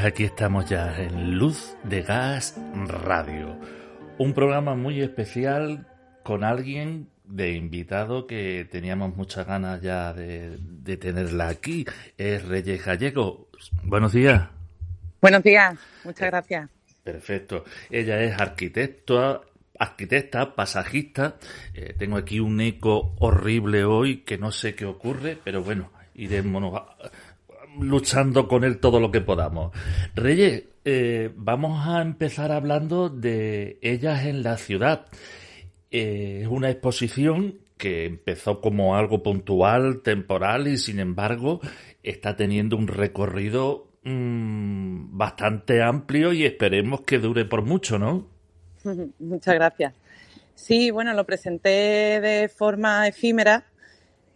Pues aquí estamos ya en Luz de Gas Radio, un programa muy especial con alguien de invitado que teníamos muchas ganas ya de, tenerla aquí, es Reyes Gallego. Buenos días. Buenos días, muchas eh, gracias. Perfecto. Ella es arquitecta, arquitecta, pasajista. Eh, tengo aquí un eco horrible hoy que no sé qué ocurre, pero bueno, iremos luchando con él todo lo que podamos. Reyes, eh, vamos a empezar hablando de Ellas en la ciudad. Eh, es una exposición que empezó como algo puntual, temporal y sin embargo está teniendo un recorrido mm, bastante amplio y esperemos que dure por mucho, ¿no? Muchas gracias. Sí, bueno, lo presenté de forma efímera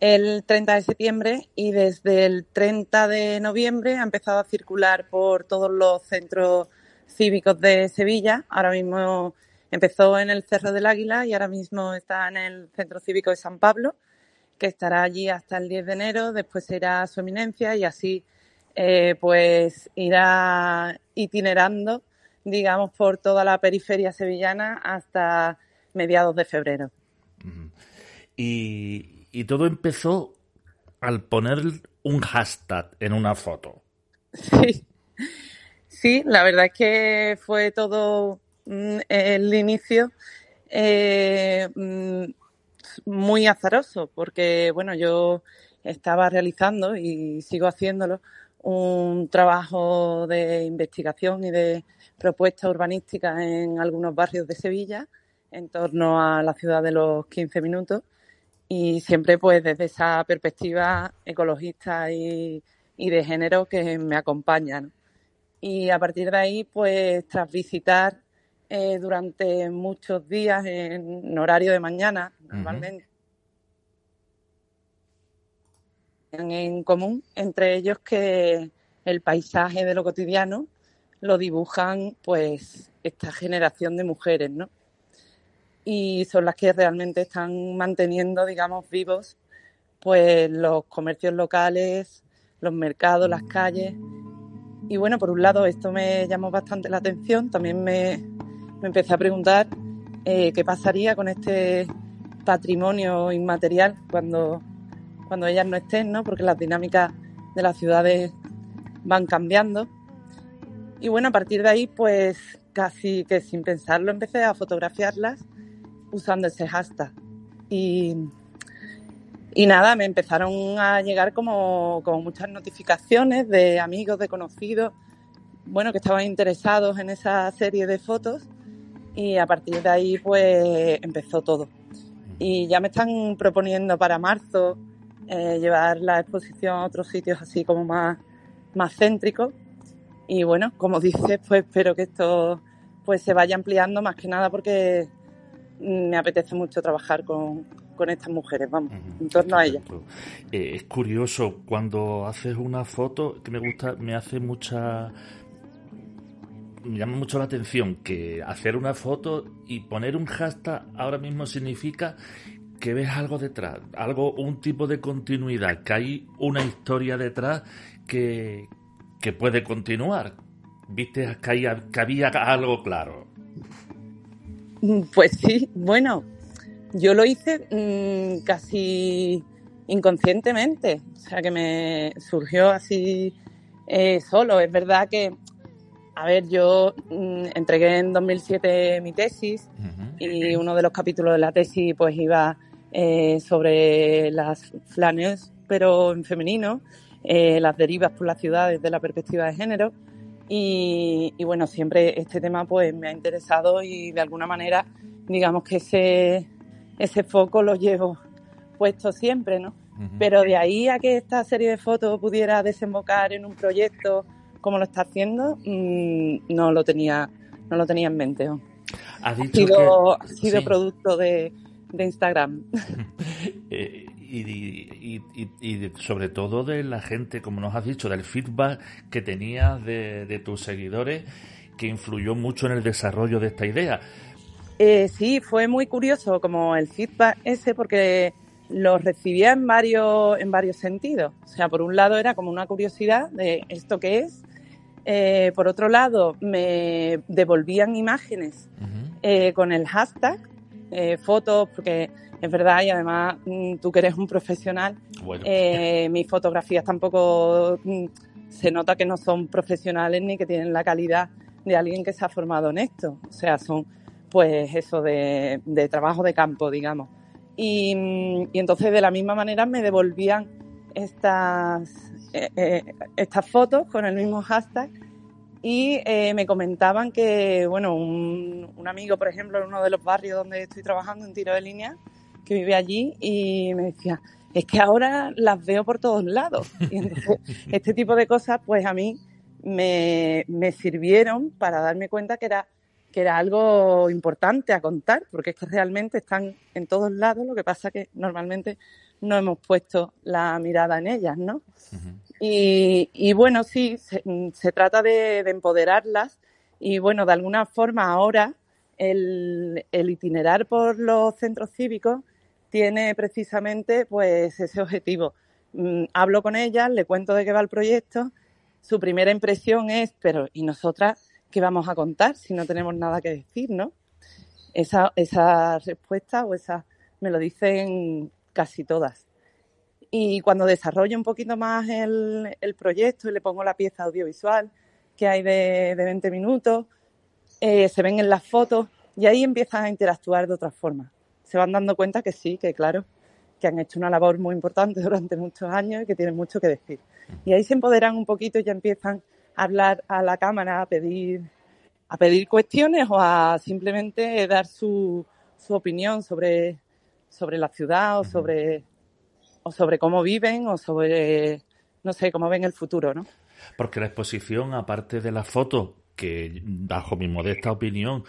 el 30 de septiembre y desde el 30 de noviembre ha empezado a circular por todos los centros cívicos de Sevilla. Ahora mismo empezó en el Cerro del Águila y ahora mismo está en el Centro Cívico de San Pablo, que estará allí hasta el 10 de enero, después irá a su eminencia y así eh, pues irá itinerando, digamos, por toda la periferia sevillana hasta mediados de febrero. Y, y todo empezó al poner un hashtag en una foto. Sí, sí, la verdad es que fue todo mm, el inicio eh, mm, muy azaroso, porque bueno, yo estaba realizando y sigo haciéndolo un trabajo de investigación y de propuesta urbanística en algunos barrios de Sevilla en torno a la ciudad de los 15 minutos y siempre pues desde esa perspectiva ecologista y, de género que me acompañan. Y a partir de ahí, pues tras visitar eh, durante muchos días en horario de mañana, normalmente, en común, entre ellos que el paisaje de lo cotidiano lo dibujan pues esta generación de mujeres, ¿no? Y son las que realmente están manteniendo, digamos, vivos pues los comercios locales, los mercados, las calles. Y bueno, por un lado esto me llamó bastante la atención, también me, empecé a preguntar eh, qué pasaría con este patrimonio inmaterial cuando, cuando ellas no estén, ¿no? Porque las dinámicas de las ciudades van cambiando. Y bueno, a partir de ahí, pues casi que sin pensarlo empecé a fotografiarlas usando ese hashtag. Y, y nada, me empezaron a llegar como, como muchas notificaciones de amigos, de conocidos, bueno, que estaban interesados en esa serie de fotos y a partir de ahí pues empezó todo. Y ya me están proponiendo para marzo eh, llevar la exposición a otros sitios así como más, más céntricos. Y bueno, como dices, pues espero que esto pues se vaya ampliando más que nada porque me apetece mucho trabajar con, con estas mujeres, vamos, en torno a ellas. Eh, es curioso, cuando haces una foto, que me gusta, me hace mucha... Me llama mucho la atención que hacer una foto y poner un hashtag ahora mismo significa que ves algo detrás, algo, un tipo de continuidad, que hay una historia detrás que, que puede continuar. Viste que, que había algo claro. Pues sí, bueno, yo lo hice mm, casi inconscientemente, o sea que me surgió así eh, solo. Es verdad que, a ver, yo mm, entregué en 2007 mi tesis y uno de los capítulos de la tesis pues iba eh, sobre las flanes, pero en femenino, eh, las derivas por las ciudades de la perspectiva de género. Y, bueno, siempre este tema pues me ha interesado y de alguna manera digamos que ese, ese foco lo llevo puesto siempre, ¿no? Pero de ahí a que esta serie de fotos pudiera desembocar en un proyecto como lo está haciendo, mm, no lo tenía, no lo tenía en mente. Ha sido, ha sido producto de, de Instagram. Eh, y, sobre todo de la gente, como nos has dicho, del feedback que tenías de, tus seguidores, que influyó mucho en el desarrollo de esta idea. Eh, sí, fue muy curioso como el feedback ese, porque lo recibía en varios, en varios sentidos. O sea, por un lado era como una curiosidad de esto que es. Eh, por otro lado, me devolvían imágenes con el hashtag, fotos, porque es verdad, y además mm, tú que eres un profesional, eh, mis fotografías tampoco mm, se nota que no son profesionales ni que tienen la calidad de alguien que se ha formado en esto. O sea, son pues eso de, trabajo de campo, digamos. Y, mm, y, entonces de la misma manera me devolvían estas, eh, eh, estas fotos con el mismo hashtag y me comentaban que, bueno, un, un, amigo, por ejemplo, en uno de los barrios donde estoy trabajando en tiro de línea, que vive allí y me decía, es que ahora las veo por todos lados. Y entonces, este tipo de cosas, pues a mí me, me, sirvieron para darme cuenta que era, que era algo importante a contar, porque es que realmente están en todos lados, lo que pasa que normalmente no hemos puesto la mirada en ellas, ¿no? y, y, bueno, sí, se, se trata de, de, empoderarlas y bueno, de alguna forma ahora el, el itinerar por los centros cívicos tiene precisamente pues ese objetivo. Mm, hablo con ella, le cuento de qué va el proyecto, su primera impresión es, pero ¿y nosotras qué vamos a contar si no tenemos nada que decir, no? Esa, esa respuesta o esa me lo dicen casi todas. Y cuando desarrollo un poquito más el, el proyecto y le pongo la pieza audiovisual que hay de, de 20 minutos, eh, se ven en las fotos y ahí empiezan a interactuar de otra forma se van dando cuenta que sí, que claro, que han hecho una labor muy importante durante muchos años y que tienen mucho que decir. Y ahí se empoderan un poquito y ya empiezan a hablar a la cámara, a pedir, a pedir cuestiones o a simplemente dar su, su opinión sobre, sobre la ciudad o sobre, o sobre cómo viven o sobre, no sé, cómo ven el futuro, ¿no? Porque la exposición, aparte de las fotos, que bajo mi modesta opinión,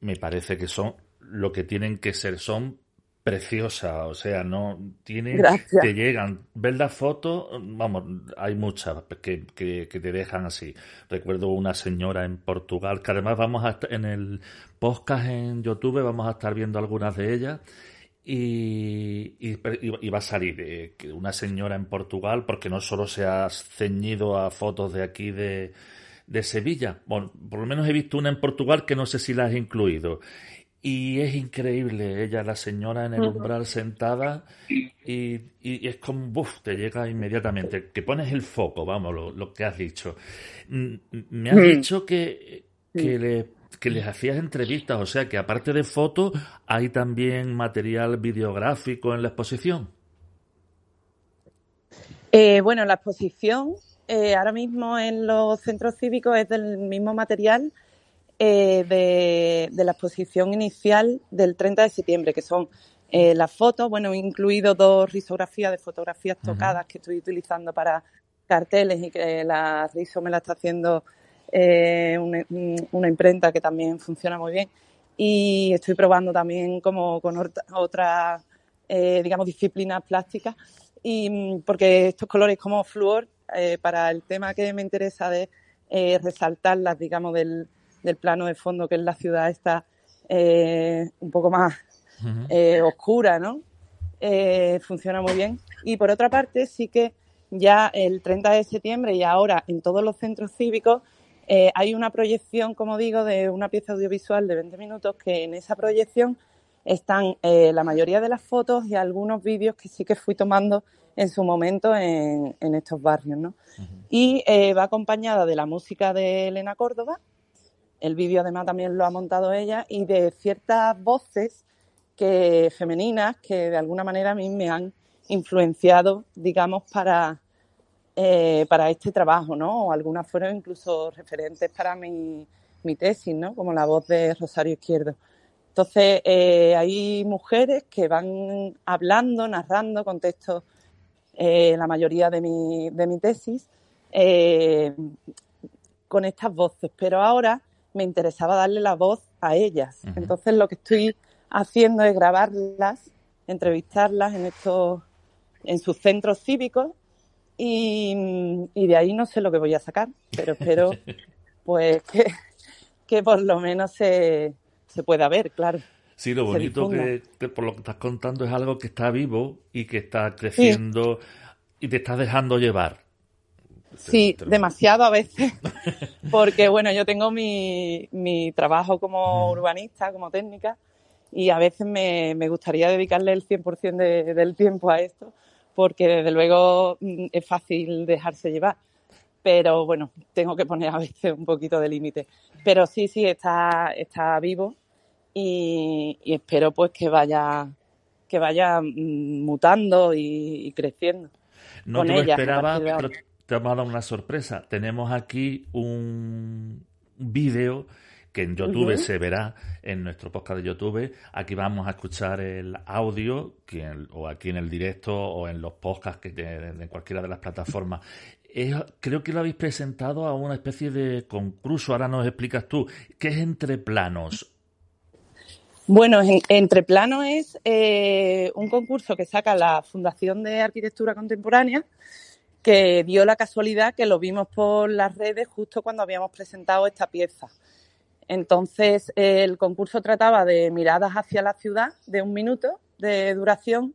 me parece que son lo que tienen que ser son preciosas, o sea, no tienen, te llegan, ver la foto, vamos, hay muchas que, que, te dejan así. Recuerdo una señora en Portugal, que además vamos a en el podcast en YouTube, vamos a estar viendo algunas de ellas, y, y, va a salir eh, una señora en Portugal, porque no solo se ha ceñido a fotos de aquí de, de Sevilla, bueno, por lo menos he visto una en Portugal que no sé si la has incluido. Y es increíble, ella, la señora en el umbral sentada, y, y es como, buf, te llega inmediatamente, que pones el foco, vamos, lo, lo que has dicho. Mm, me has dicho que, que le que les hacías entrevistas, o sea que aparte de fotos, hay también material videográfico en la exposición. Eh, bueno, la exposición eh, ahora mismo en los centros cívicos es del mismo material eh, de, la exposición inicial del 30 de septiembre, que son las fotos, bueno, incluido dos risografías de fotografías tocadas que estoy utilizando para carteles y que la riso me la está haciendo eh, una, imprenta que también funciona muy bien. Y estoy probando también como con otras, eh, digamos, disciplinas plásticas. Y mm, porque estos colores como flúor, eh, para el tema que me interesa de resaltarlas, digamos, del, del, plano de fondo que es la ciudad está un poco más oscura, ¿no? funciona muy bien. Y por otra parte, sí que ya el 30 de septiembre y ahora en todos los centros cívicos eh, hay una proyección, como digo, de una pieza audiovisual de 20 minutos que en esa proyección están eh, la mayoría de las fotos y algunos vídeos que sí que fui tomando en su momento en, estos barrios. ¿no? Y eh, va acompañada de la música de Elena Córdoba, el vídeo además también lo ha montado ella, y de ciertas voces que, femeninas que de alguna manera a mí me han influenciado, digamos, para, eh, para este trabajo, ¿no? O algunas fueron incluso referentes para mi, mi tesis, ¿no? Como la voz de Rosario Izquierdo. Entonces, eh, hay mujeres que van hablando, narrando contextos, eh, la mayoría de mi, de mi tesis, con estas voces, pero ahora me interesaba darle la voz a ellas. Entonces, lo que estoy haciendo es grabarlas, entrevistarlas en estos, en sus centros cívicos y, de ahí no sé lo que voy a sacar, pero espero pues que, por lo menos se, se pueda ver, claro. Sí, lo bonito que, por lo que estás contando es algo que está vivo y que está creciendo y te estás dejando llevar. Sí, demasiado a veces, porque bueno, yo tengo mi, mi trabajo como urbanista, como técnica, y a veces me, me gustaría dedicarle el 100% de, del tiempo a esto, porque desde luego mm, es fácil dejarse llevar. Pero bueno, tengo que poner a veces un poquito de límite. Pero sí, sí, está, está vivo y, espero pues que vaya, que vaya mm, mutando y, creciendo. No te lo esperaba, pero te hemos dado una sorpresa. Tenemos aquí un vídeo que en YouTube se verá en nuestro podcast de YouTube. Aquí vamos a escuchar el audio, o aquí en el directo, o en los podcasts que de, cualquiera de las plataformas. creo que lo habéis presentado a una especie de concurso. Ahora nos explicas tú. ¿Qué es Entre Planos? Bueno, Entre Planos es eh, un concurso que saca la Fundación de Arquitectura Contemporánea que dio la casualidad que lo vimos por las redes justo cuando habíamos presentado esta pieza. Entonces, el concurso trataba de miradas hacia la ciudad de un minuto de duración,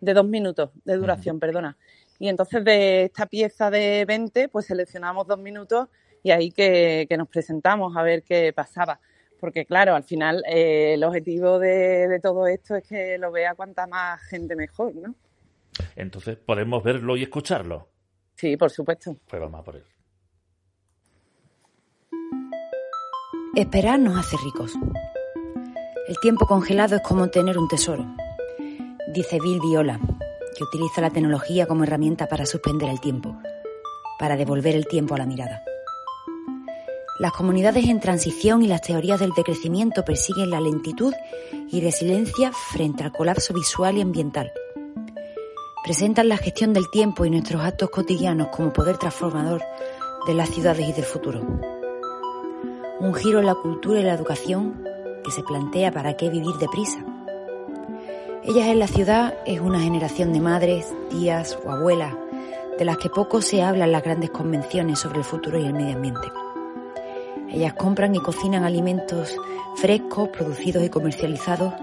de dos minutos de duración, perdona. Y entonces de esta pieza de 20, pues seleccionamos dos minutos y ahí que, nos presentamos a ver qué pasaba. Porque claro, al final eh, el objetivo de, de, todo esto es que lo vea cuanta más gente mejor, ¿no? Entonces, ¿podemos verlo y escucharlo? Sí, por supuesto. Pues vamos a por él. Esperar nos hace ricos. El tiempo congelado es como tener un tesoro, dice Bill Viola, que utiliza la tecnología como herramienta para suspender el tiempo, para devolver el tiempo a la mirada. Las comunidades en transición y las teorías del decrecimiento persiguen la lentitud y resiliencia frente al colapso visual y ambiental. Presentan la gestión del tiempo y nuestros actos cotidianos como poder transformador de las ciudades y del futuro un giro en la cultura y la educación que se plantea para qué vivir deprisa. Ellas en la ciudad es una generación de madres, tías o abuelas de las que poco se habla en las grandes convenciones sobre el futuro y el medio ambiente. Ellas compran y cocinan alimentos frescos, producidos y comercializados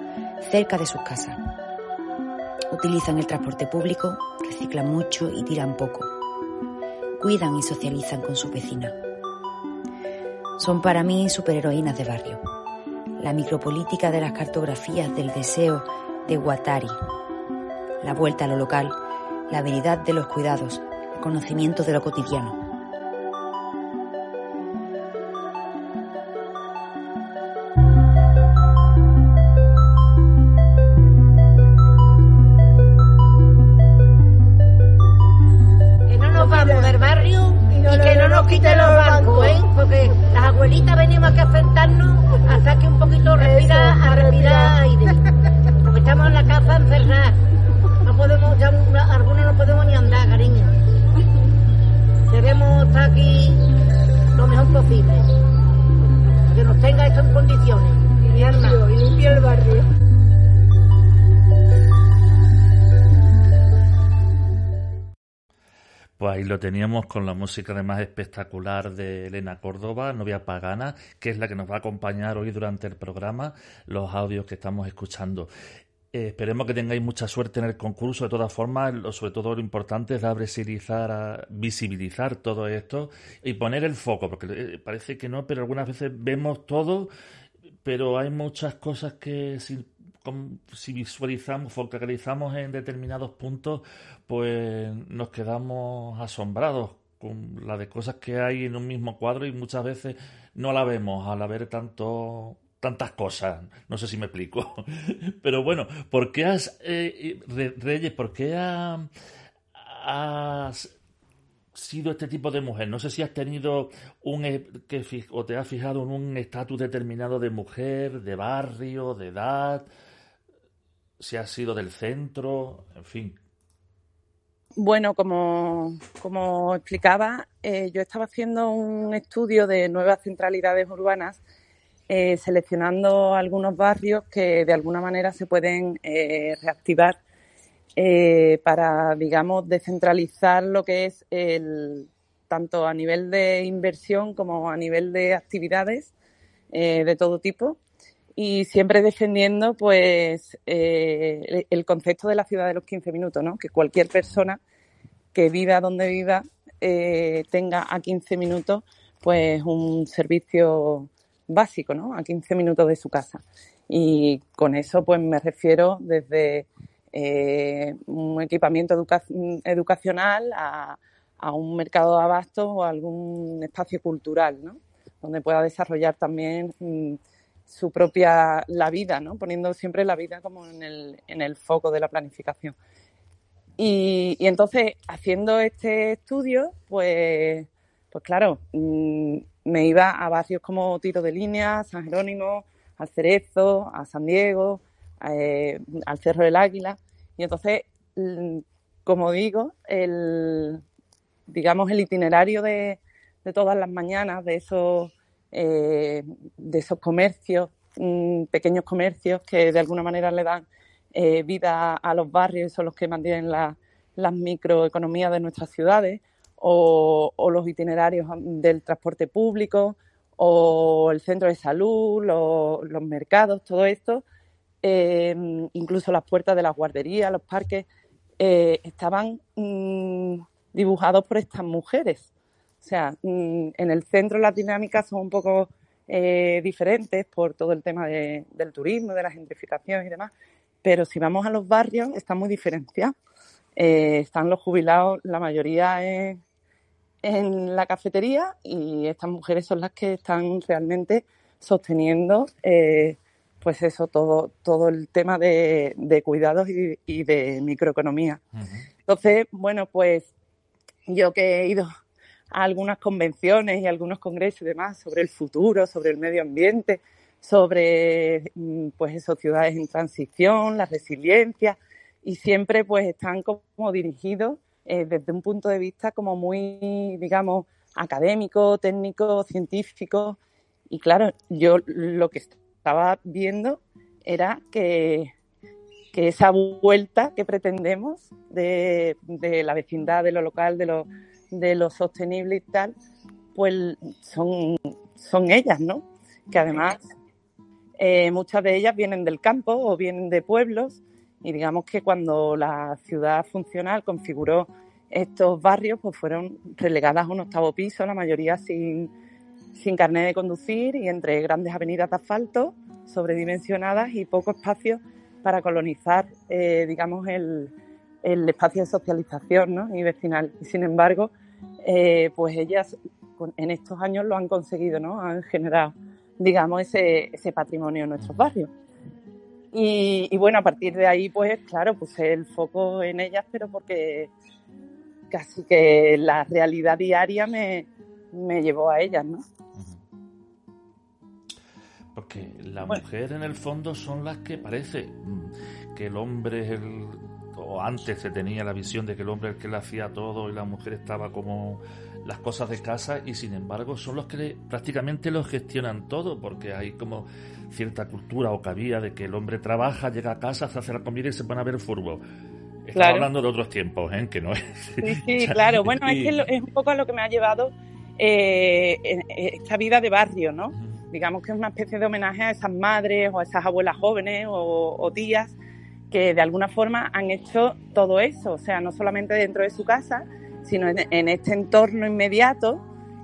cerca de sus casas. Utilizan el transporte público, reciclan mucho y tiran poco. Cuidan y socializan con su vecina. Son para mí superheroínas de barrio. La micropolítica de las cartografías del deseo de Guattari. La vuelta a lo local, la habilidad de los cuidados, el conocimiento de lo cotidiano. Aquí lo mejor posible. Que nos tenga esto en condiciones. Y limpio el barrio. Pues ahí lo teníamos con la música además espectacular de Elena Córdoba, novia pagana, que es la que nos va a acompañar hoy durante el programa, los audios que estamos escuchando. Eh, esperemos que tengáis mucha suerte en el concurso. De todas formas, lo- sobre todo lo importante es dar visibilizar, a- visibilizar todo esto y poner el foco, porque eh, parece que no, pero algunas veces vemos todo, pero hay muchas cosas que si, si visualizamos, focalizamos en determinados puntos, pues nos quedamos asombrados con la de cosas que hay en un mismo cuadro y muchas veces no la vemos al haber tanto tantas cosas. No sé si me explico. Pero bueno, ¿por qué has, eh, Re- Reyes, por qué ha- has sido este tipo de mujer? No sé si has tenido un eh, que o te has fijado en un estatus determinado de mujer, de barrio, de edad, si has sido del centro, en fin. Bueno, como, como explicaba, eh, yo estaba haciendo un estudio de nuevas centralidades urbanas, eh, seleccionando algunos barrios que de alguna manera se pueden eh, reactivar eh, para, digamos, descentralizar lo que es el tanto a nivel de inversión como a nivel de actividades de todo tipo y siempre defendiendo pues el- concepto de la ciudad de los 15 minutos, ¿no? Que cualquier persona que viva donde viva tenga a 15 minutos pues un servicio básico, ¿no? A 15 minutos de su casa. Y con eso pues me refiero desde eh, un equipamiento educa- educacional a, a un mercado de abastos o a algún espacio cultural, ¿no? Donde pueda desarrollar también mm, su propia, la vida, ¿no? Poniendo siempre la vida como en el, en el foco de la planificación. Y, y entonces, haciendo este estudio, pues, pues claro, mm, me iba a barrios como Tiro de Línea, San Jerónimo, al Cerezo, a San Diego, eh, al Cerro del Águila. Y entonces, mm, como digo, el, digamos, el itinerario de, todas las mañanas, de esos, eh, de esos comercios, mm, pequeños comercios que de alguna manera le dan eh, vida a los barrios y son los que mantienen la- las microeconomías de nuestras ciudades, o, los itinerarios del transporte público, o el centro de salud, lo- los mercados, todo esto, eh, incluso las puertas de las guarderías, los parques, eh, estaban mm, dibujados por estas mujeres. O sea, mm, en el centro las dinámicas son un poco eh, diferentes por todo el tema de- del turismo, de la gentrificación y demás, pero si vamos a los barrios están muy diferenciados. Eh, están los jubilados, la mayoría en, en la cafetería y estas mujeres son las que están realmente sosteniendo eh, pues eso, todo, todo el tema de, de cuidados y, y de microeconomía. Entonces, bueno, pues yo que he ido a algunas convenciones y algunos congresos y demás sobre el futuro, sobre el medio ambiente, sobre mm, pues eso, ciudades en transición, la resiliencia, y siempre pues están como dirigidos eh, desde un punto de vista como muy, digamos, académico, técnico, científico. Y claro, yo lo que estaba viendo era que, que esa vuelta que pretendemos de, de la vecindad, de lo local, de lo, de lo sostenible y tal, pues son, son ellas, ¿no? Que además eh, muchas de ellas vienen del campo o vienen de pueblos Y digamos que cuando la ciudad funcional configuró estos barrios, pues fueron relegadas a un octavo piso, la mayoría sin, sin carnet de conducir y entre grandes avenidas de asfalto sobredimensionadas y poco espacio para colonizar, eh, digamos, el, el, espacio de socialización ¿no? y vecinal. Sin embargo, eh, pues ellas en estos años lo han conseguido, ¿no? Han generado, digamos, ese, ese patrimonio en nuestros barrios. Y, bueno, a partir de ahí, pues claro, puse el foco en ellas, pero porque casi que la realidad diaria me, me llevó a ellas, ¿no? Porque la mujer en el fondo son las que parece mm, que el hombre es el o antes se tenía la visión de que el hombre es el que le hacía todo y la mujer estaba como las cosas de casa y sin embargo son los que prácticamente lo gestionan todo porque hay como cierta cultura o cabía de que el hombre trabaja, llega a casa, se hace la comida y se pone a ver fútbol. Estamos hablando de otros tiempos, ¿eh? que no es. Sí, sí claro. Bueno, es que es un poco a lo que me ha llevado eh, esta vida de barrio, ¿no? Digamos que es una especie de homenaje a esas madres o a esas abuelas jóvenes o, o tías que de alguna forma han hecho todo eso, o sea, no solamente dentro de su casa, sino en, este entorno inmediato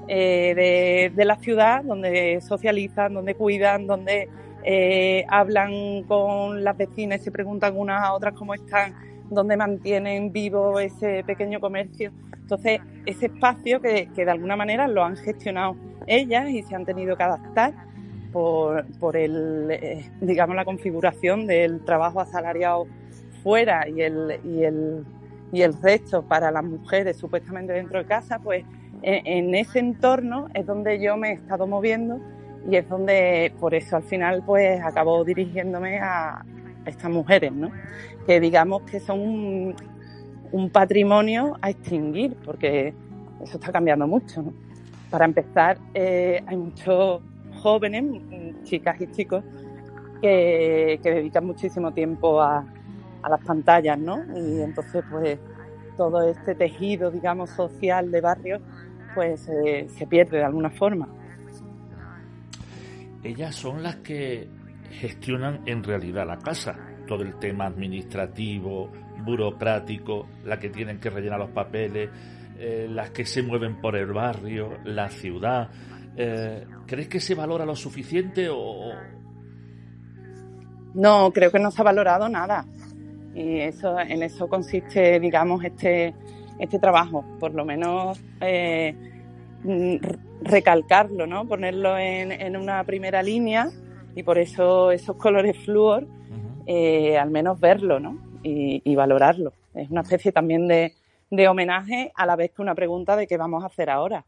eh, de, la ciudad, donde socializan, donde cuidan, donde eh, hablan con las vecinas y se preguntan unas a otras cómo están, donde mantienen vivo ese pequeño comercio. Entonces, ese espacio que, que de alguna manera lo han gestionado ellas y se han tenido que adaptar por, por el, eh, digamos, la configuración del trabajo asalariado fuera y el, y el, y el resto para las mujeres supuestamente dentro de casa, pues en, ese entorno es donde yo me he estado moviendo y es donde, por eso al final, pues acabo dirigiéndome a estas mujeres, ¿no? Que digamos que son un, patrimonio a extinguir, porque eso está cambiando mucho. Para empezar, eh, hay muchos jóvenes, chicas y chicos, que, dedican muchísimo tiempo a, las pantallas, ¿no? Y entonces, pues, todo este tejido, digamos, social de barrio, pues se pierde de alguna forma. Ellas son las que gestionan en realidad la casa, todo el tema administrativo, burocrático, las que tienen que rellenar los papeles, eh, las que se mueven por el barrio, la ciudad. Eh, ¿Crees que se valora lo suficiente o...? No, creo que no se ha valorado nada. Y eso, en eso consiste, digamos, este, este trabajo. Por lo menos eh, recalcarlo, ¿no? Ponerlo en, una primera línea y por eso esos colores flúor, eh, al menos verlo, ¿no? Y, valorarlo. Es una especie también de, de homenaje a la vez que una pregunta de qué vamos a hacer ahora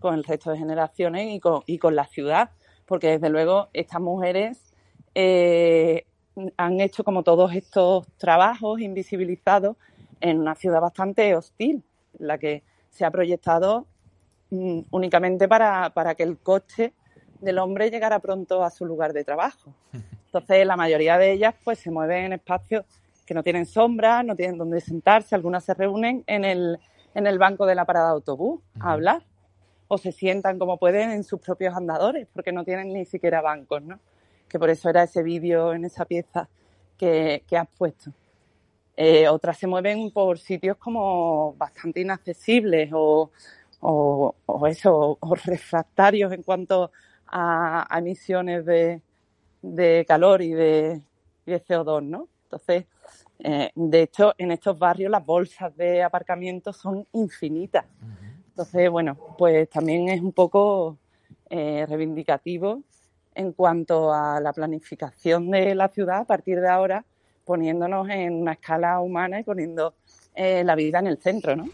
con el resto de generaciones y con, y con la ciudad, porque desde luego estas mujeres eh, han hecho como todos estos trabajos invisibilizados en una ciudad bastante hostil, la que se ha proyectado mm, únicamente para, para que el coche del hombre llegara pronto a su lugar de trabajo. Entonces, la mayoría de ellas pues se mueven en espacios que no tienen sombra, no tienen dónde sentarse, algunas se reúnen en el, en el banco de la parada de autobús a hablar o se sientan como pueden en sus propios andadores, porque no tienen ni siquiera bancos, ¿no? Que por eso era ese vídeo en esa pieza que, has puesto. Eh, otras se mueven por sitios como bastante inaccesibles o, o, eso, o refractarios en cuanto a, emisiones de, calor y de, CO2, ¿no? Entonces, eh, de hecho, en estos barrios las bolsas de aparcamiento son infinitas. Entonces, bueno, pues también es un poco eh, reivindicativo en cuanto a la planificación de la ciudad a partir de ahora, poniéndonos en una escala humana y poniendo eh, la vida en el centro, ¿no?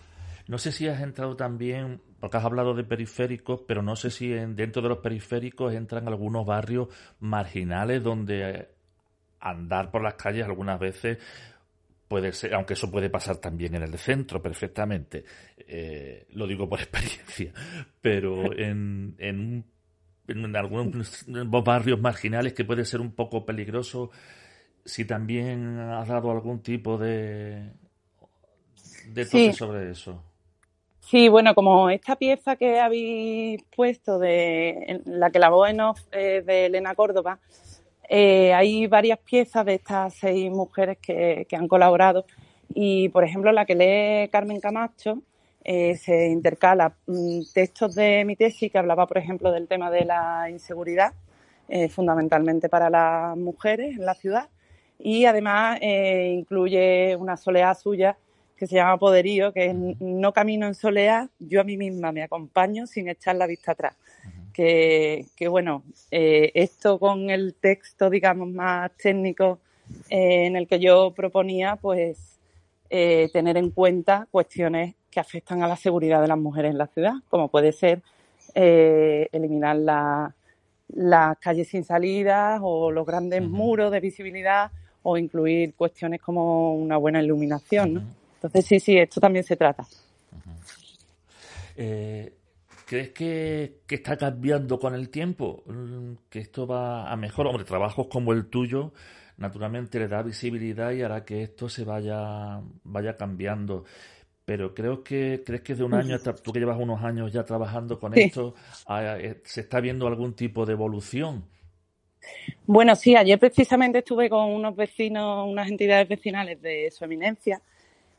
No sé si has entrado también, porque has hablado de periféricos, pero no sé si dentro de los periféricos entran algunos barrios marginales donde andar por las calles algunas veces puede ser, aunque eso puede pasar también en el centro perfectamente, eh, lo digo por experiencia, pero en, en, en algunos barrios marginales que puede ser un poco peligroso, si también has dado algún tipo de, de toque sobre eso. Sí, bueno, como esta pieza que habéis puesto de la que la voz en off de Elena Córdoba, Eh, hay varias piezas de estas seis mujeres que, han colaborado. Y, por ejemplo, la que lee Carmen Camacho eh, se intercala mm, textos de mi tesis que hablaba, por ejemplo, del tema de la inseguridad, eh, fundamentalmente para las mujeres en la ciudad, y además incluye una soleá suya que se llama Poderío, que es no camino en soleá, yo a mí misma me acompaño sin echar la vista atrás. Que, bueno, eh, esto con el texto, digamos, más técnico eh, en el que yo proponía, pues eh, tener en cuenta cuestiones que afectan a la seguridad de las mujeres en la ciudad, como puede ser eliminar las calles sin salidas o los grandes muros de visibilidad o incluir cuestiones como una buena iluminación. Entonces, sí, sí, esto también se trata. ¿Crees que, está cambiando con el tiempo? Mm, ¿Que esto va a mejor? Hombre, trabajos como el tuyo, naturalmente le da visibilidad y hará que esto se vaya, vaya cambiando. Pero creo que, ¿crees que de un año, tú que llevas unos años ya trabajando con esto, ah, eh, se está viendo algún tipo de evolución? Bueno, sí, ayer precisamente estuve con unos vecinos, unas entidades vecinales de su eminencia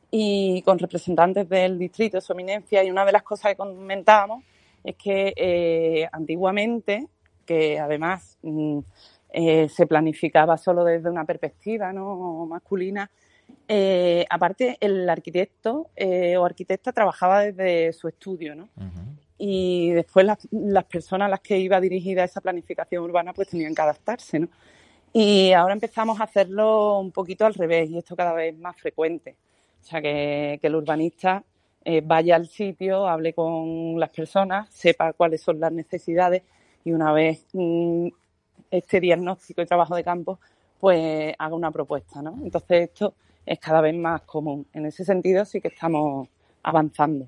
y con representantes del distrito de su eminencia y una de las cosas que comentábamos es que eh, antiguamente, que además mm, eh, se planificaba solo desde una perspectiva ¿no? masculina, eh, aparte el arquitecto o arquitecta trabajaba desde su estudio, ¿no? Y después las, las, personas a las que iba dirigida esa planificación urbana pues tenían que adaptarse, ¿no? Y ahora empezamos a hacerlo un poquito al revés y esto cada vez más frecuente. O sea, que, que el urbanista eh, vaya al sitio, hable con las personas, sepa cuáles son las necesidades y una vez mm, este diagnóstico y trabajo de campo, pues haga una propuesta, ¿no? Entonces esto es cada vez más común. En ese sentido sí que estamos avanzando.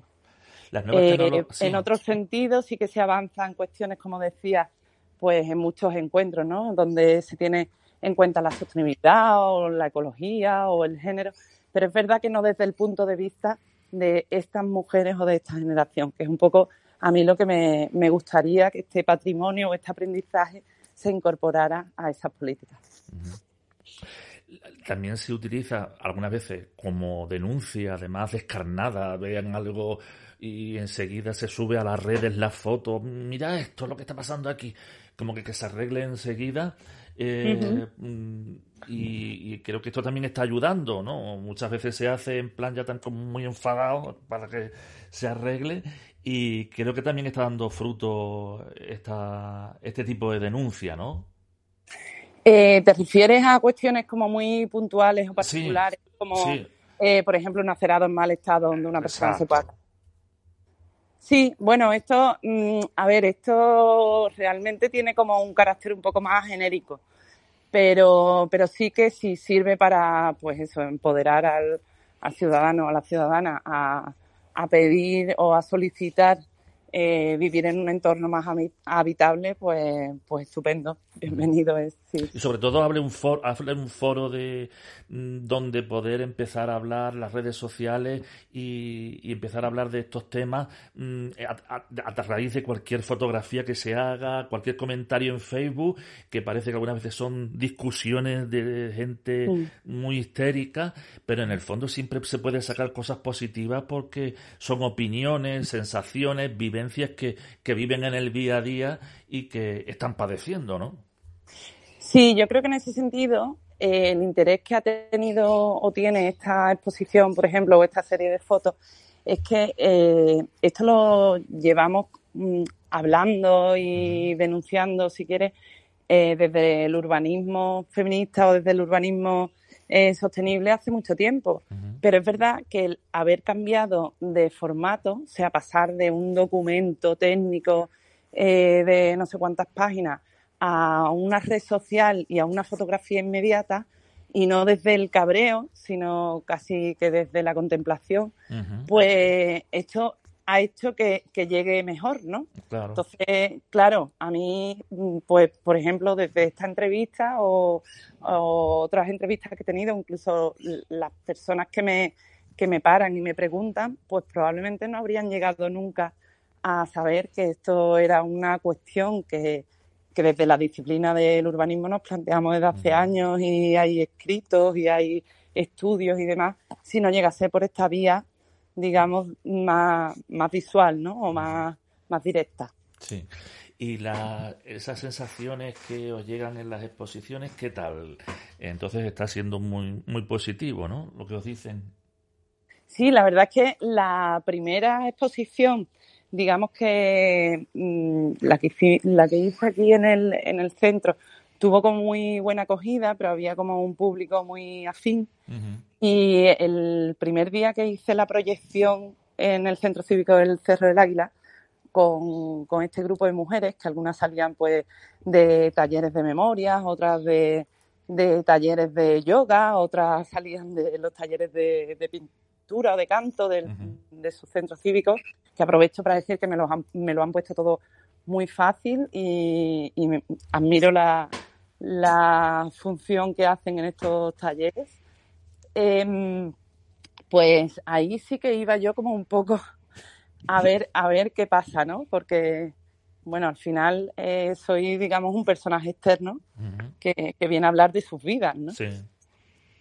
Eh, en otros sentidos sí que se avanza en cuestiones, como decía, pues en muchos encuentros, ¿no? Donde se tiene en cuenta la sostenibilidad o la ecología o el género, pero es verdad que no desde el punto de vista de estas mujeres o de esta generación, que es un poco a mí lo que me, gustaría que este patrimonio o este aprendizaje se incorporara a esas políticas. También se utiliza algunas veces como denuncia, además descarnada, vean algo y enseguida se sube a las redes la foto, mira esto, lo que está pasando aquí, como que, que se arregle enseguida eh, mm, y, creo que esto también está ayudando, ¿no? Muchas veces se hace en plan ya tan como muy enfadado para que se arregle y creo que también está dando fruto esta, este tipo de denuncia, ¿no? Eh, ¿Te refieres a cuestiones como muy puntuales o particulares? como, eh, por ejemplo, un acerado en mal estado donde una persona se pueda Sí, bueno, esto, mm, a ver, esto realmente tiene como un carácter un poco más genérico, pero, pero sí que sí sirve para, pues eso, empoderar al, al ciudadano a la ciudadana a, a pedir o a solicitar eh, vivir en un entorno más habitable, pues, pues estupendo. Bienvenido es. Y sobre todo hable un foro, hable un foro de mm, donde poder empezar a hablar las redes sociales y, empezar a hablar de estos temas mm, a, raíz de cualquier fotografía que se haga, cualquier comentario en Facebook, que parece que algunas veces son discusiones de gente muy histérica, pero en el fondo siempre se puede sacar cosas positivas porque son opiniones, sensaciones, vivencias que, que viven en el día a día y que están padeciendo, ¿no? Sí, yo creo que en ese sentido eh, el interés que ha tenido o tiene esta exposición, por ejemplo, o esta serie de fotos, es que eh, esto lo llevamos mm, hablando y denunciando, si quieres, eh, desde el urbanismo feminista o desde el urbanismo eh, sostenible hace mucho tiempo. Pero es verdad que el haber cambiado de formato, o sea, pasar de un documento técnico eh, de no sé cuántas páginas a una red social y a una fotografía inmediata, y no desde el cabreo, sino casi que desde la contemplación, pues esto ha hecho que, llegue mejor, ¿no? Entonces, claro, a mí, pues, por ejemplo, desde esta entrevista o, otras entrevistas que he tenido, incluso las personas que me, que me paran y me preguntan, pues probablemente no habrían llegado nunca a saber que esto era una cuestión que, que desde la disciplina del urbanismo nos planteamos desde hace años y hay escritos y hay estudios y demás, si no llegase por esta vía, digamos, más, más visual, ¿no? O más, más directa. Sí. Y la, esas sensaciones que os llegan en las exposiciones, ¿qué tal? Entonces está siendo muy, muy positivo, ¿no? Lo que os dicen. Sí, la verdad es que la primera exposición, digamos que mm, la que, la que hice aquí en el, en el centro, tuvo como muy buena acogida, pero había como un público muy afín. Y el primer día que hice la proyección en el Centro Cívico del Cerro del Águila, con, con, este grupo de mujeres, que algunas salían pues de talleres de memoria, otras de, de talleres de yoga, otras salían de los talleres de, pintura o de canto de sus centros cívicos, que aprovecho para decir que me, los han, me lo han puesto todo muy fácil y, admiro la, la, función que hacen en estos talleres. Em, pues ahí sí que iba yo como un poco a ver, a ver qué pasa, ¿no? Porque, bueno, al final eh, soy, digamos, un personaje externo que, viene a hablar de sus vidas, ¿no? Sí.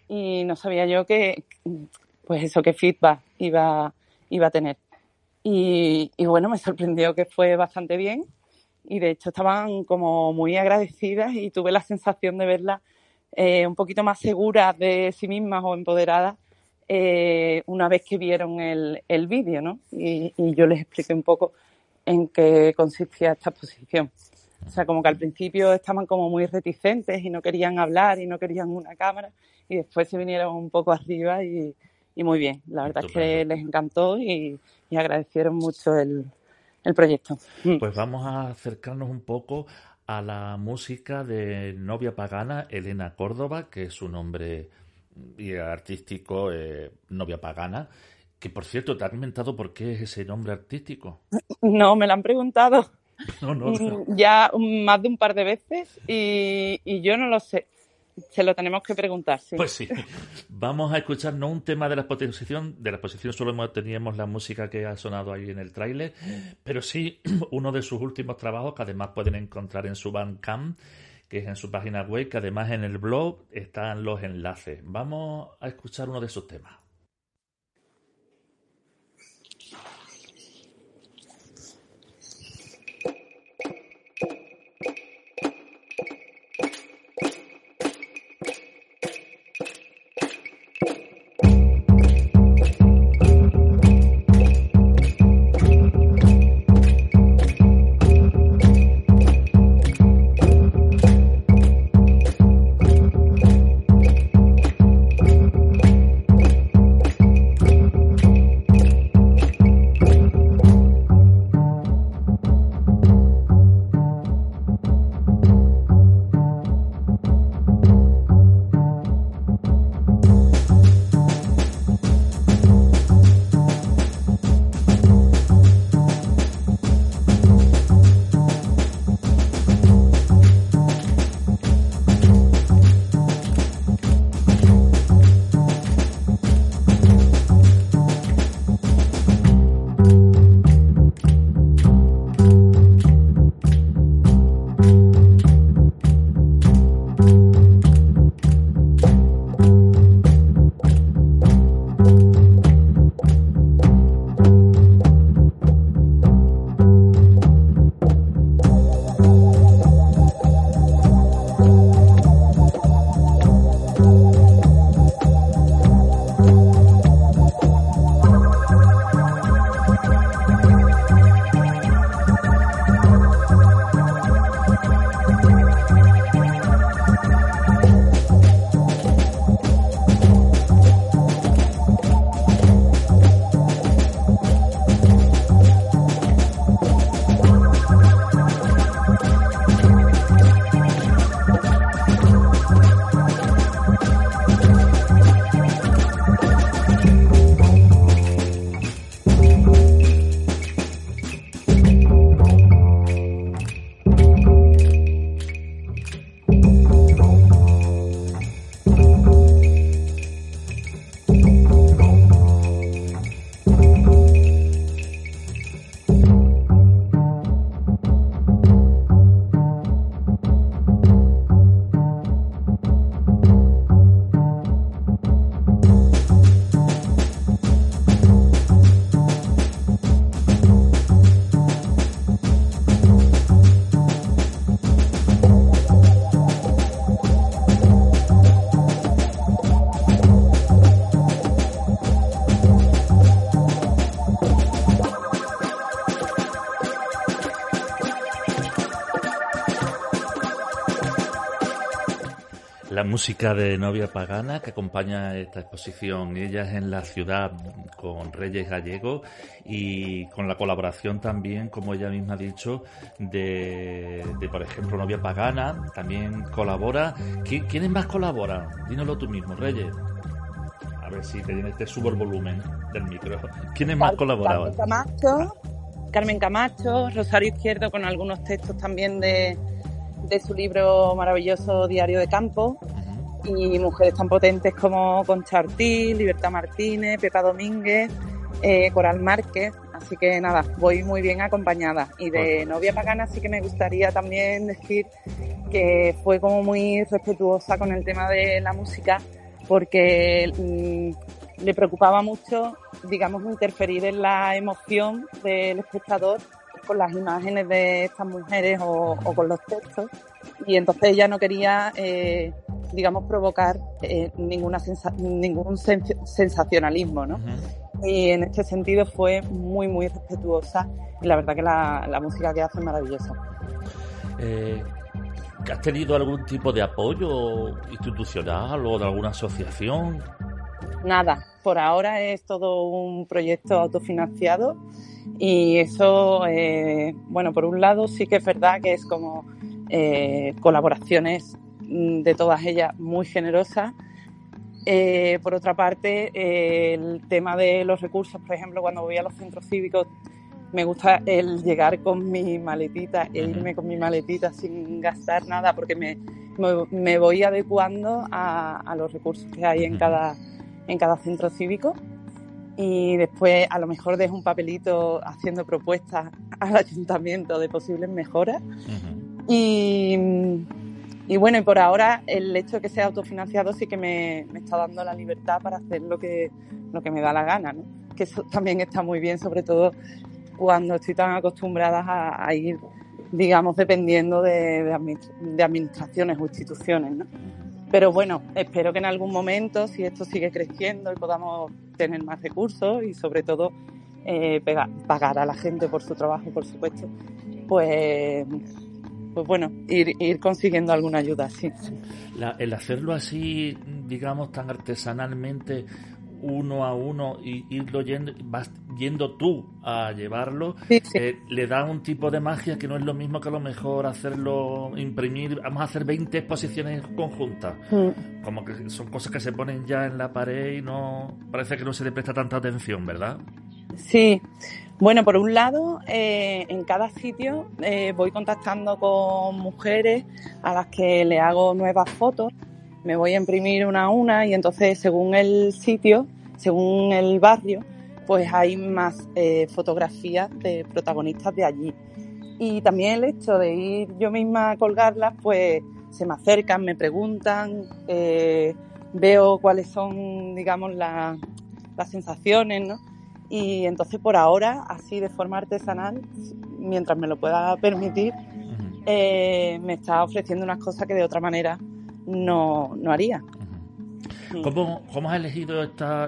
Y no sabía yo que, pues eso, qué feedback iba, iba a tener. Y, bueno, me sorprendió que fue bastante bien y de hecho estaban como muy agradecidas y tuve la sensación de verlas eh, un poquito más seguras de sí mismas o empoderadas eh, una vez que vieron el, el vídeo, ¿no? Y, yo les expliqué un poco en qué consistía esta exposición. O sea, como que al principio estaban como muy reticentes y no querían hablar y no querían una cámara y después se vinieron un poco arriba y, muy bien. La verdad es que les encantó y, agradecieron mucho el, el proyecto. Mm. Pues vamos a acercarnos un poco a la música de Novia Pagana, Elena Córdoba, que es su nombre y artístico eh, Novia Pagana, que por cierto, ¿te has inventado por qué es ese nombre artístico? No, me lo han preguntado mm, ya más de un par de veces y, yo no lo sé. Se lo tenemos que preguntar. Pues sí. Vamos a escuchar no un tema de la exposición, de la exposición solo teníamos la música que ha sonado ahí en el tráiler, pero sí uno de sus últimos trabajos que además pueden encontrar en su Bandcamp que es en su página web, que además en el blog están los enlaces. Vamos a escuchar uno de esos temas. Música de Novia Pagana que acompaña esta exposición. Ella es en la ciudad con Reyes Gallegos y con la colaboración también, como ella misma ha dicho, de, por ejemplo, Novia Pagana. También colabora. ¿Quiénes más colaboran? Dínoslo tú mismo, Reyes. A ver si te, te subo el volumen del micro. ¿Quiénes más colaboraban? Carmen Camacho, Carmen Camacho, Rosario Izquierdo con algunos textos también de de su libro maravilloso Diario de Campo y mujeres tan potentes como Concha Ortiz, Libertad Martínez, Pepa Domínguez, eh, Coral Márquez. Así que nada, voy muy bien acompañada. Y de novia pagana sí que me gustaría también decir que fue como muy respetuosa con el tema de la música porque mm, le preocupaba mucho, digamos, interferir en la emoción del espectador con las imágenes de estas mujeres o, con los textos y entonces ella no quería, eh, digamos, provocar eh, ninguna ningún sensacionalismo, ¿no? Y en este sentido fue muy, muy respetuosa y la verdad que la, música que hace es maravillosa. Eh, ¿Has tenido algún tipo de apoyo institucional o de alguna asociación? Nada, por ahora es todo un proyecto autofinanciado y eso, bueno, por un lado sí que es verdad que es como eh, colaboraciones mm, de todas ellas muy generosas. Eh, por otra parte, el tema de los recursos, por ejemplo, cuando voy a los centros cívicos, me gusta el llegar con mi maletita e irme con mi maletita sin gastar nada porque me, me, voy adecuando a, a, los recursos que hay en cada, en cada centro cívico y después a lo mejor dejo un papelito haciendo propuestas al ayuntamiento de posibles mejoras. Y, y, bueno, y por ahora el hecho de que sea autofinanciado sí que me, está dando la libertad para hacer lo que, lo que me da la gana, ¿no? que eso también está muy bien, sobre todo cuando estoy tan acostumbrada a, ir, digamos, dependiendo de, de, administraciones o instituciones. ¿no? Pero bueno, espero que en algún momento, si esto sigue creciendo y podamos tener más recursos y sobre todo eh, pagar a la gente por su trabajo, por supuesto, pues, pues bueno, ir, ir consiguiendo alguna ayuda, sí. el hacerlo así, digamos, tan artesanalmente, uno a uno y irlo yendo, vas yendo tú a llevarlo, eh, le da un tipo de magia que no es lo mismo que a lo mejor hacerlo, imprimir, vamos a hacer 20 exposiciones conjuntas. Mm. Como que son cosas que se ponen ya en la pared y no, parece que no se le presta tanta atención, ¿verdad? Sí, bueno, por un lado, eh, en cada sitio eh, voy contactando con mujeres a las que le hago nuevas fotos me voy a imprimir una a una y entonces según el sitio, según el barrio, pues hay más eh, fotografías de protagonistas de allí. Y también el hecho de ir yo misma a colgarlas, pues se me acercan, me preguntan, veo cuáles son, digamos, las sensaciones, ¿no? Y entonces por ahora, así de forma artesanal, mientras me lo pueda permitir, eh, me está ofreciendo unas cosas que de otra manera no, no haría. ¿Cómo, ¿Cómo, has elegido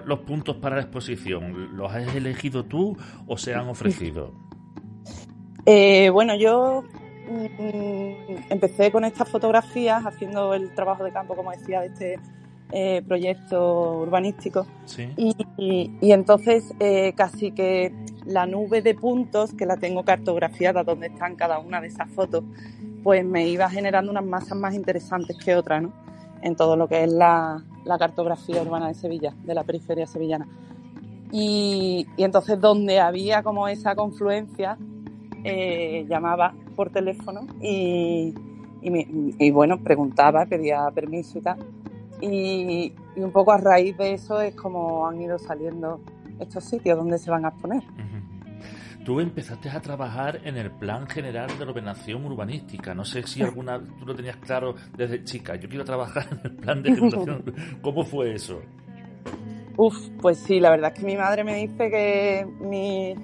los puntos para la exposición? ¿Los has elegido tú o se han ofrecido? Eh, bueno, yo mm, empecé con estas fotografías haciendo el trabajo de campo, como decía, de este eh, proyecto urbanístico. Y, entonces eh, casi que la nube de puntos, que la tengo cartografiada donde están cada una de esas fotos, pues me iba generando unas masas más interesantes que otras, ¿no? En todo lo que es la, cartografía urbana de Sevilla, de la periferia sevillana. Y, entonces donde había como esa confluencia, eh, llamaba por teléfono y, y, bueno, preguntaba, pedía permiso y tal. Y, un poco a raíz de eso es como han ido saliendo estos sitios donde se van a exponer tú empezaste a trabajar en el plan general de ordenación urbanística. No sé si alguna tú lo tenías claro desde chica. Yo quiero trabajar en el plan de ordenación. ¿Cómo fue eso? Uf, pues sí, la verdad es que mi madre me dice que mi,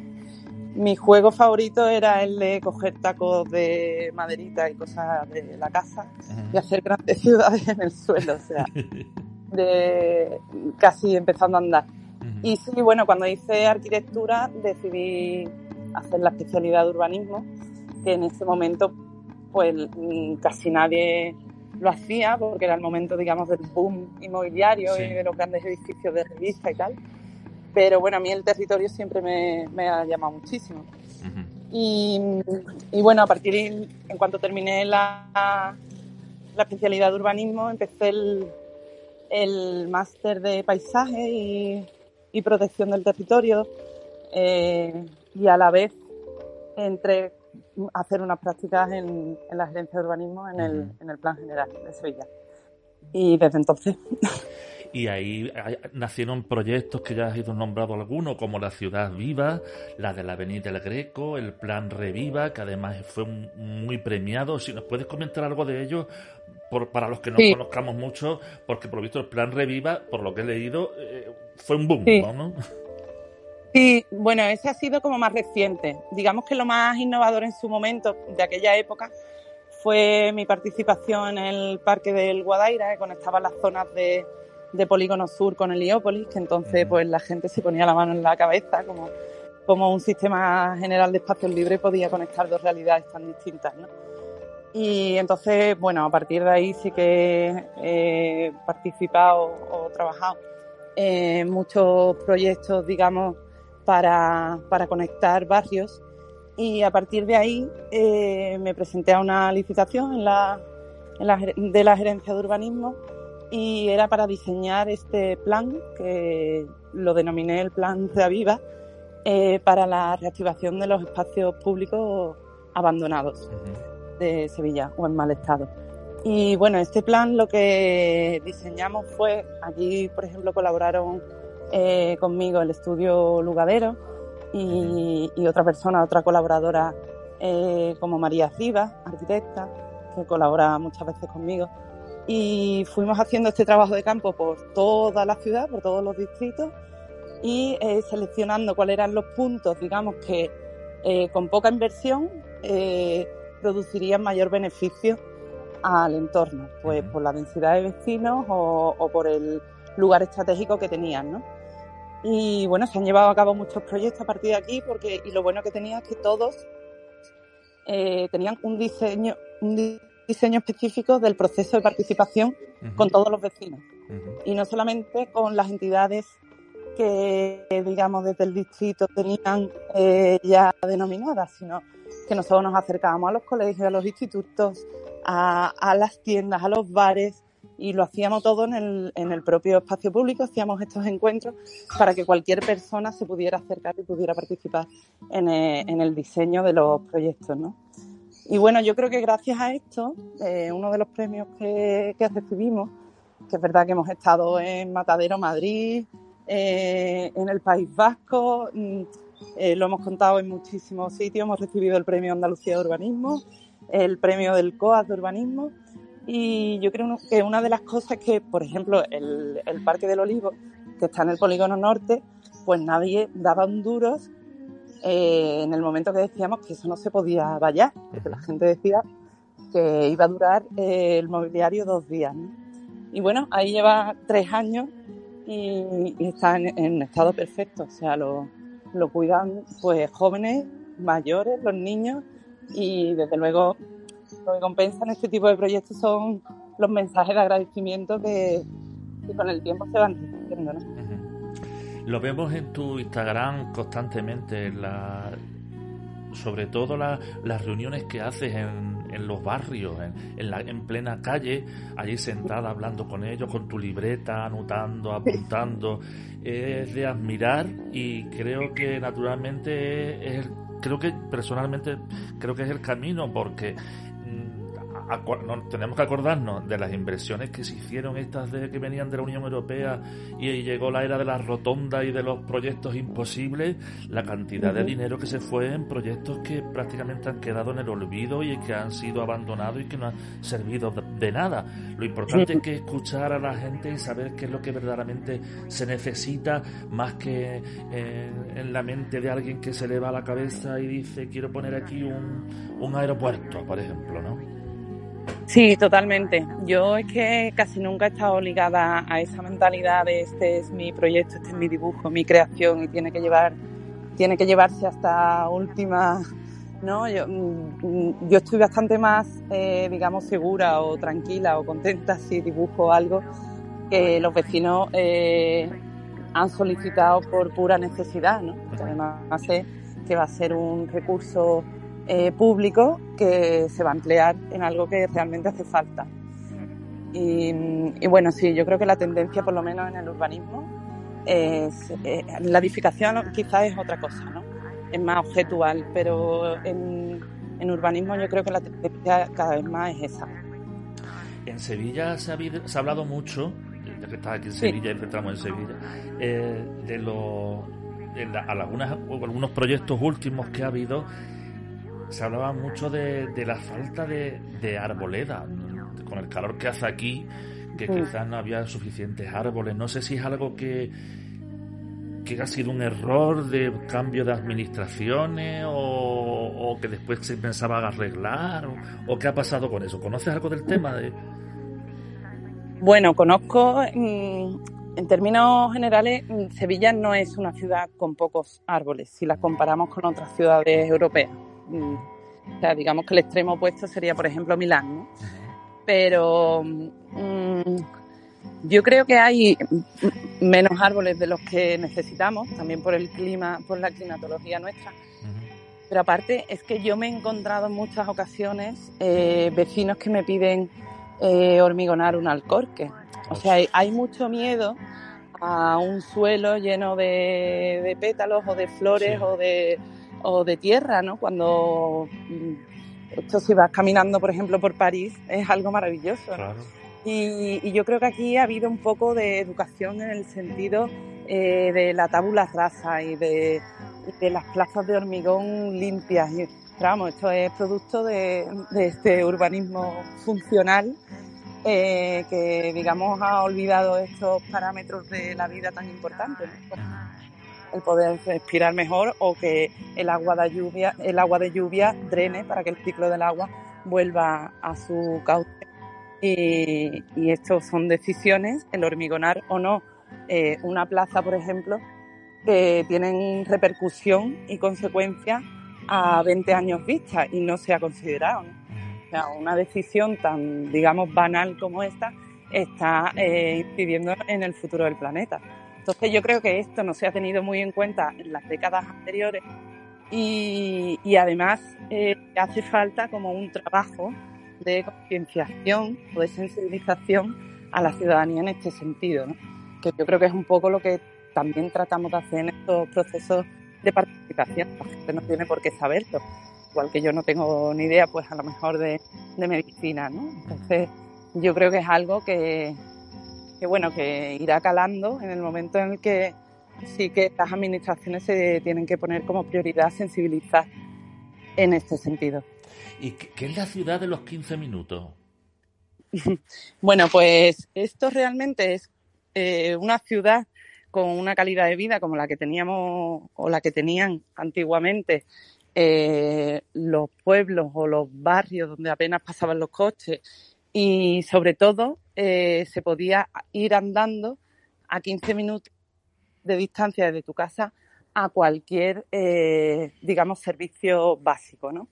mi juego favorito era el de coger tacos de maderita y cosas de la casa y hacer grandes ciudades en el suelo, o sea, de casi empezando a andar. Y sí, bueno, cuando hice arquitectura decidí hacer la especialidad de urbanismo, que en ese momento pues mm, casi nadie lo hacía porque era el momento, digamos, del boom inmobiliario y de los grandes edificios de revista y tal. Pero bueno, a mí el territorio siempre me, ha llamado muchísimo. y, bueno, a partir, de, en cuanto terminé la, la especialidad de urbanismo, empecé el, el máster de paisaje y, protección del territorio eh, y a la vez entré a hacer unas prácticas en, la gerencia de urbanismo en el, en el Plan General de Sevilla. Y desde entonces y ahí nacieron proyectos que ya has ido nombrado algunos, como la Ciudad Viva, la de la Avenida del Greco, el Plan Reviva, que además fue muy premiado. Si nos puedes comentar algo de ello, por, para los que no conozcamos mucho, porque por lo visto el Plan Reviva, por lo que he leído, eh, fue un boom, ¿no? Sí, bueno, ese ha sido como más reciente. Digamos que lo más innovador en su momento, de aquella época, fue mi participación en el Parque del Guadaira, que conectaba las zonas de, de Polígono Sur con Heliópolis, que entonces pues la gente se ponía la mano en la cabeza como, como un sistema general de espacios libres podía conectar dos realidades tan distintas, ¿no? Y entonces, bueno, a partir de ahí sí que he participado o trabajado en muchos proyectos, digamos, para, para conectar barrios y a partir de ahí eh, me presenté a una licitación en la, en la, de la gerencia de urbanismo y era para diseñar este plan que lo denominé el plan Reaviva eh, para la reactivación de los espacios públicos abandonados de Sevilla o en mal estado. Y bueno, este plan lo que diseñamos fue, aquí por ejemplo colaboraron eh, conmigo el estudio Lugadero y, otra persona, otra colaboradora eh, como María Rivas, arquitecta, que colabora muchas veces conmigo y fuimos haciendo este trabajo de campo por toda la ciudad, por todos los distritos y eh, seleccionando cuáles eran los puntos, digamos, que eh, con poca inversión eh, producirían mayor beneficio al entorno, pues por la densidad de vecinos o, por el lugar estratégico que tenían, ¿no? Y bueno, se han llevado a cabo muchos proyectos a partir de aquí porque y lo bueno que tenía es que todos tenían un diseño, un diseño específico del proceso de participación con todos los vecinos. Y no solamente con las entidades que, digamos, desde el distrito tenían eh, ya denominadas, sino que nosotros nos acercábamos a los colegios, a los institutos, a, las tiendas, a los bares, y lo hacíamos todo en el, en el propio espacio público, hacíamos estos encuentros para que cualquier persona se pudiera acercar y pudiera participar en el, en el diseño de los proyectos, ¿no? Y bueno, yo creo que gracias a esto, eh, uno de los premios que, recibimos, que es verdad que hemos estado en Matadero, Madrid, eh, en el País Vasco, mm, eh, lo hemos contado en muchísimos sitios, hemos recibido el premio Andalucía de Urbanismo, el premio del COAS de Urbanismo, y yo creo que una de las cosas que, por ejemplo, el, el Parque del Olivo, que está en el Polígono Norte, pues nadie daba un duro eh, en el momento que decíamos que eso no se podía vallar, porque la gente decía que iba a durar eh, el mobiliario dos días. Y bueno, ahí lleva tres años y, está en, estado perfecto, o sea, lo, lo cuidan pues jóvenes, mayores, los niños y desde luego lo que compensan este tipo de proyectos son los mensajes de agradecimiento que, con el tiempo se van repitiendo. ¿no? Lo vemos en tu Instagram constantemente, la, sobre todo las reuniones que haces en, los barrios, en, la, en plena calle, allí sentada hablando con ellos, con tu libreta, anotando, apuntando. Es de admirar y creo que naturalmente es, creo que personalmente creo que es el camino porque tenemos que acordarnos de las inversiones que se hicieron estas de que venían de la Unión Europea y llegó la era de las rotondas y de los proyectos imposibles, la cantidad de dinero que se fue en proyectos que prácticamente han quedado en el olvido y que han sido abandonados y que no han servido de nada. Lo importante es que escuchar a la gente y saber qué es lo que verdaderamente se necesita más que eh, en la mente de alguien que se le va a la cabeza y dice quiero poner aquí un, un aeropuerto, por ejemplo, ¿no? Sí, totalmente. Yo es que casi nunca he estado ligada a esa mentalidad de este es mi proyecto, este es mi dibujo, mi creación y tiene que llevar, tiene que llevarse hasta última ¿no? Yo, mm, yo estoy bastante más, eh, digamos, segura o tranquila o contenta si dibujo algo que los vecinos eh, han solicitado por pura necesidad, ¿no? además sé que va a ser un recurso eh, público que se va a emplear en algo que realmente hace falta. Y, y, bueno, sí, yo creo que la tendencia, por lo menos en el urbanismo, es, eh, la edificación quizás es otra cosa, ¿no? Es más objetual, pero en, en urbanismo yo creo que la tendencia cada vez más es esa. En Sevilla se ha, se ha hablado mucho ya que estás aquí en Sevilla y entramos en Sevilla, eh, de los de algunas, algunos proyectos últimos que ha habido, se hablaba mucho de, de la falta de, de, arboleda, con el calor que hace aquí, que quizás no había suficientes árboles. No sé si es algo que, que ha sido un error de cambio de administraciones o, o que después se pensaba arreglar o, o, qué ha pasado con eso. ¿Conoces algo del tema? De... Bueno, conozco, mm, en términos generales, mm, Sevilla no es una ciudad con pocos árboles si las comparamos con otras ciudades europeas. Mm, o sea, digamos que el extremo opuesto sería, por ejemplo, Milán, ¿no? Pero yo creo que hay menos árboles de los que necesitamos, también por el clima, por la climatología nuestra. Pero aparte es que yo me he encontrado en muchas ocasiones eh, vecinos que me piden eh, hormigonar un alcorque. O sea, hay, hay, mucho miedo a un suelo lleno de, de pétalos o de flores sí. o, de, o de tierra, ¿no? Cuando mm, esto si vas caminando, por ejemplo, por París, es algo maravilloso. ¿no? Claro. Y, y, yo creo que aquí ha habido un poco de educación en el sentido eh, de la tabula rasa y de, de, las plazas de hormigón limpias. Y, vamos, esto es producto de, de este urbanismo funcional eh, que, digamos, ha olvidado estos parámetros de la vida tan importantes. ¿no? El poder respirar mejor o que el agua de lluvia, el agua de lluvia drene para que el ciclo del agua vuelva a su cauce. Y, y son decisiones, el hormigonar o no eh, una plaza, por ejemplo, que tienen repercusión y consecuencias a 20 años vista y no se ha considerado. una decisión tan, digamos, banal como esta está eh, en el futuro del planeta. Entonces yo creo que esto no se ha tenido muy en cuenta en las décadas anteriores y, y además eh, hace falta como un trabajo de concienciación o de sensibilización a la ciudadanía en este sentido, ¿no? que yo creo que es un poco lo que también tratamos de hacer en estos procesos de participación. La gente no tiene por qué saberlo. Igual que yo no tengo ni idea, pues a lo mejor de, de medicina, ¿no? Entonces, yo creo que es algo que, que, bueno, que irá calando en el momento en el que sí que las administraciones se tienen que poner como prioridad sensibilizar en este sentido. ¿Y qué es la ciudad de los 15 minutos? bueno, pues esto realmente es eh, una ciudad con una calidad de vida como la que teníamos o la que tenían antiguamente eh, los pueblos o los barrios donde apenas pasaban los coches y sobre todo eh, se podía ir andando a 15 minutos de distancia desde tu casa a cualquier, eh, digamos, servicio básico, ¿no?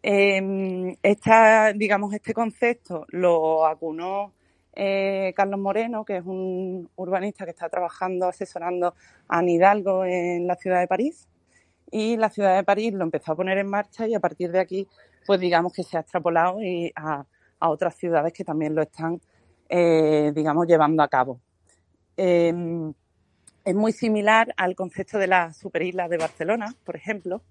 Eh, esta, digamos, este concepto lo acunó eh, Carlos Moreno, que es un urbanista que está trabajando, asesorando a Hidalgo en la ciudad de París. Y la ciudad de París lo empezó a poner en marcha y a partir de aquí, pues digamos que se ha extrapolado y a, a otras ciudades que también lo están, eh, digamos, llevando a cabo. Eh, es muy similar al concepto de la superisla de Barcelona, por ejemplo,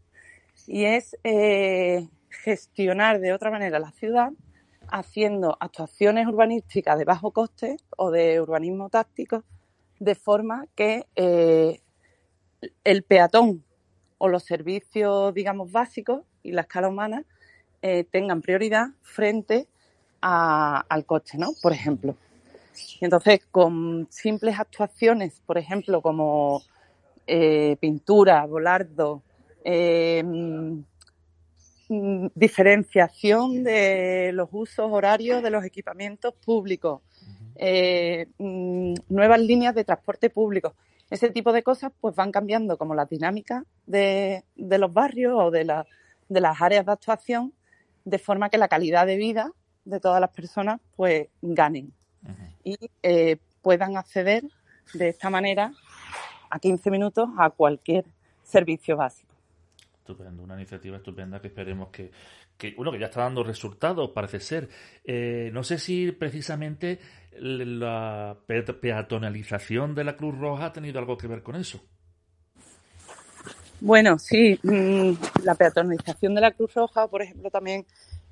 y es eh, gestionar de otra manera la ciudad haciendo actuaciones urbanísticas de bajo coste o de urbanismo táctico de forma que eh, el peatón o los servicios, digamos, básicos y la escala humana tengan prioridad frente al coche, ¿no? Por ejemplo. Entonces, con simples actuaciones, por ejemplo, como eh, pintura, volardo, eh, diferenciación de los usos horarios de los equipamientos públicos, eh, nuevas líneas de transporte público. Ese tipo de cosas pues van cambiando como la dinámica de, los barrios o de las áreas de actuación de forma que la calidad de vida de todas las personas pues ganen y eh, puedan acceder de esta manera a 15 minutos a cualquier servicio básico. Estupendo, una iniciativa estupenda que esperemos que, que bueno, que ya está dando resultados, parece ser. Eh, no sé si precisamente la peatonalización de la Cruz Roja ha tenido algo que ver con eso. Bueno, sí, mm, la peatonalización de la Cruz Roja, por ejemplo, también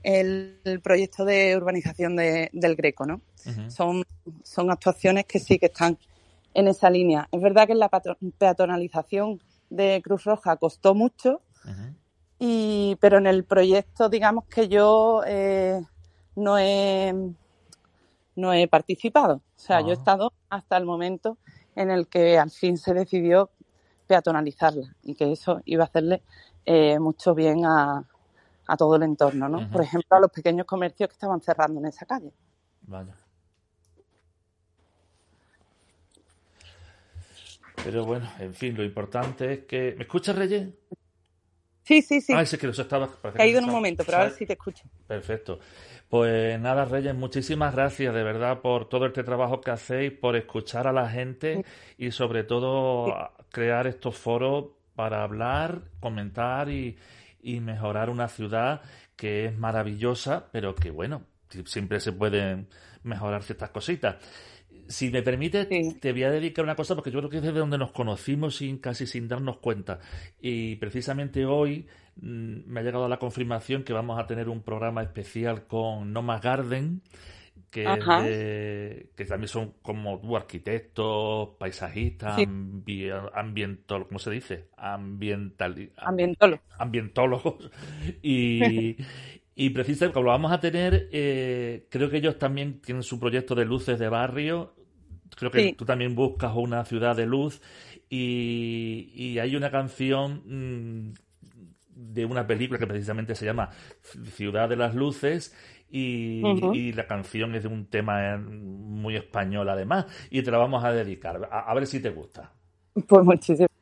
el, proyecto de urbanización del Greco, ¿no? son, son actuaciones que sí que están en esa línea. Es verdad que la peatonalización de Cruz Roja costó mucho, y, pero en el proyecto, digamos que yo eh, no, he, no he participado. O sea, yo he ah. estado hasta el momento en el que al fin se decidió peatonalizarla y que eso iba a hacerle eh, mucho bien a, a todo el entorno, ¿no? Por ejemplo, a los pequeños comercios que estaban cerrando en esa calle. Vaya. Pero bueno, en fin, lo importante es que... ¿Me escuchas, Reyes? Sí, sí, sí. Ah, sí que los estaba... Caído en un momento, pero a ver si te escucho. Perfecto. Pues nada, Reyes, muchísimas gracias de verdad por todo este trabajo que hacéis, por escuchar a la gente y sobre todo crear estos foros para hablar, comentar y, y mejorar una ciudad que es maravillosa, pero que bueno, siempre se pueden mejorar ciertas cositas. Si me permite, te voy a dedicar una cosa porque yo creo que es desde donde nos conocimos sin casi sin darnos cuenta. Y precisamente hoy mm, me ha llegado la confirmación que vamos a tener un programa especial con Noma Garden que, que también son como arquitectos, paisajistas, ambientólogos, ¿cómo se dice? Ambiental, Ambientólogos. Y, y precisamente como lo vamos a tener, eh, creo que ellos también tienen su proyecto de luces de barrio. Creo que tú también buscas una ciudad de luz y, y hay una canción mm, de una película que precisamente se llama Ciudad de las Luces y, la canción es de un tema muy español además y te la vamos a dedicar. A, a ver si te gusta. Pues muchísimo.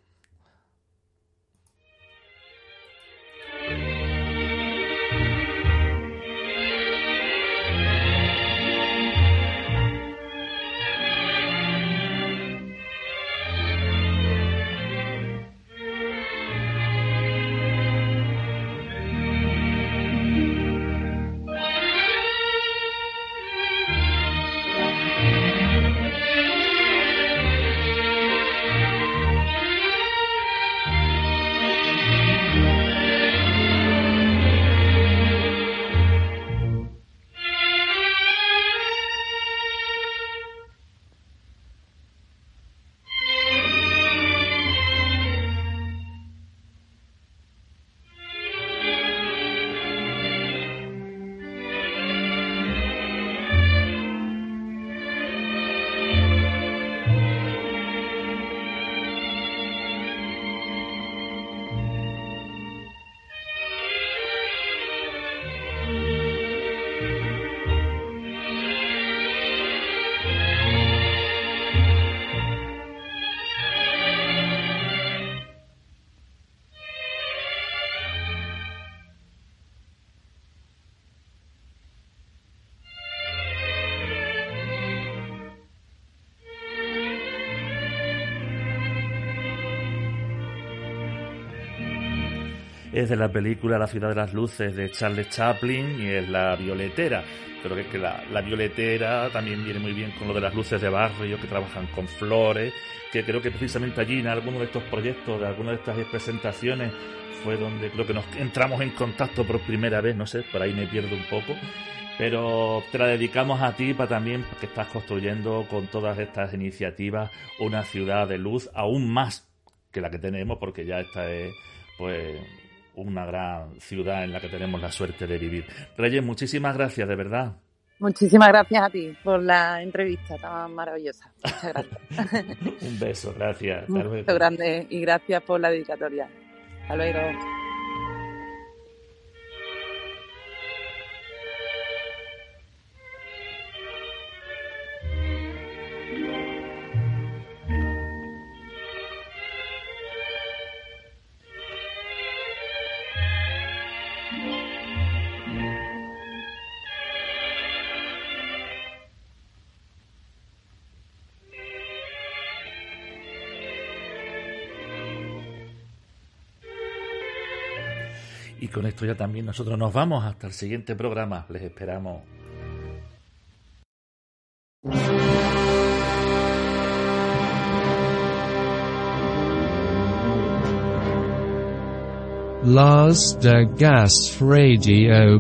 Es de la película La ciudad de las luces de Charles Chaplin y es La violetera. Creo que, que la, la, violetera también viene muy bien con lo de las luces de barrio que trabajan con flores, que creo que precisamente allí en alguno de estos proyectos, de alguna de estas presentaciones, fue donde creo que nos entramos en contacto por primera vez, no sé, por ahí me pierdo un poco. Pero te la dedicamos a ti para también que estás construyendo con todas estas iniciativas una ciudad de luz aún más que la que tenemos, porque ya esta es pues una gran ciudad en la que tenemos la suerte de vivir. Reyes, muchísimas gracias, de verdad. Muchísimas gracias a ti por la entrevista tan maravillosa. Muchas gracias. Un beso, gracias. Un beso grande y gracias por la dedicatoria. Hasta luego. Con esto ya también nosotros nos vamos hasta el siguiente programa. Les esperamos. Lars de Gas Radio.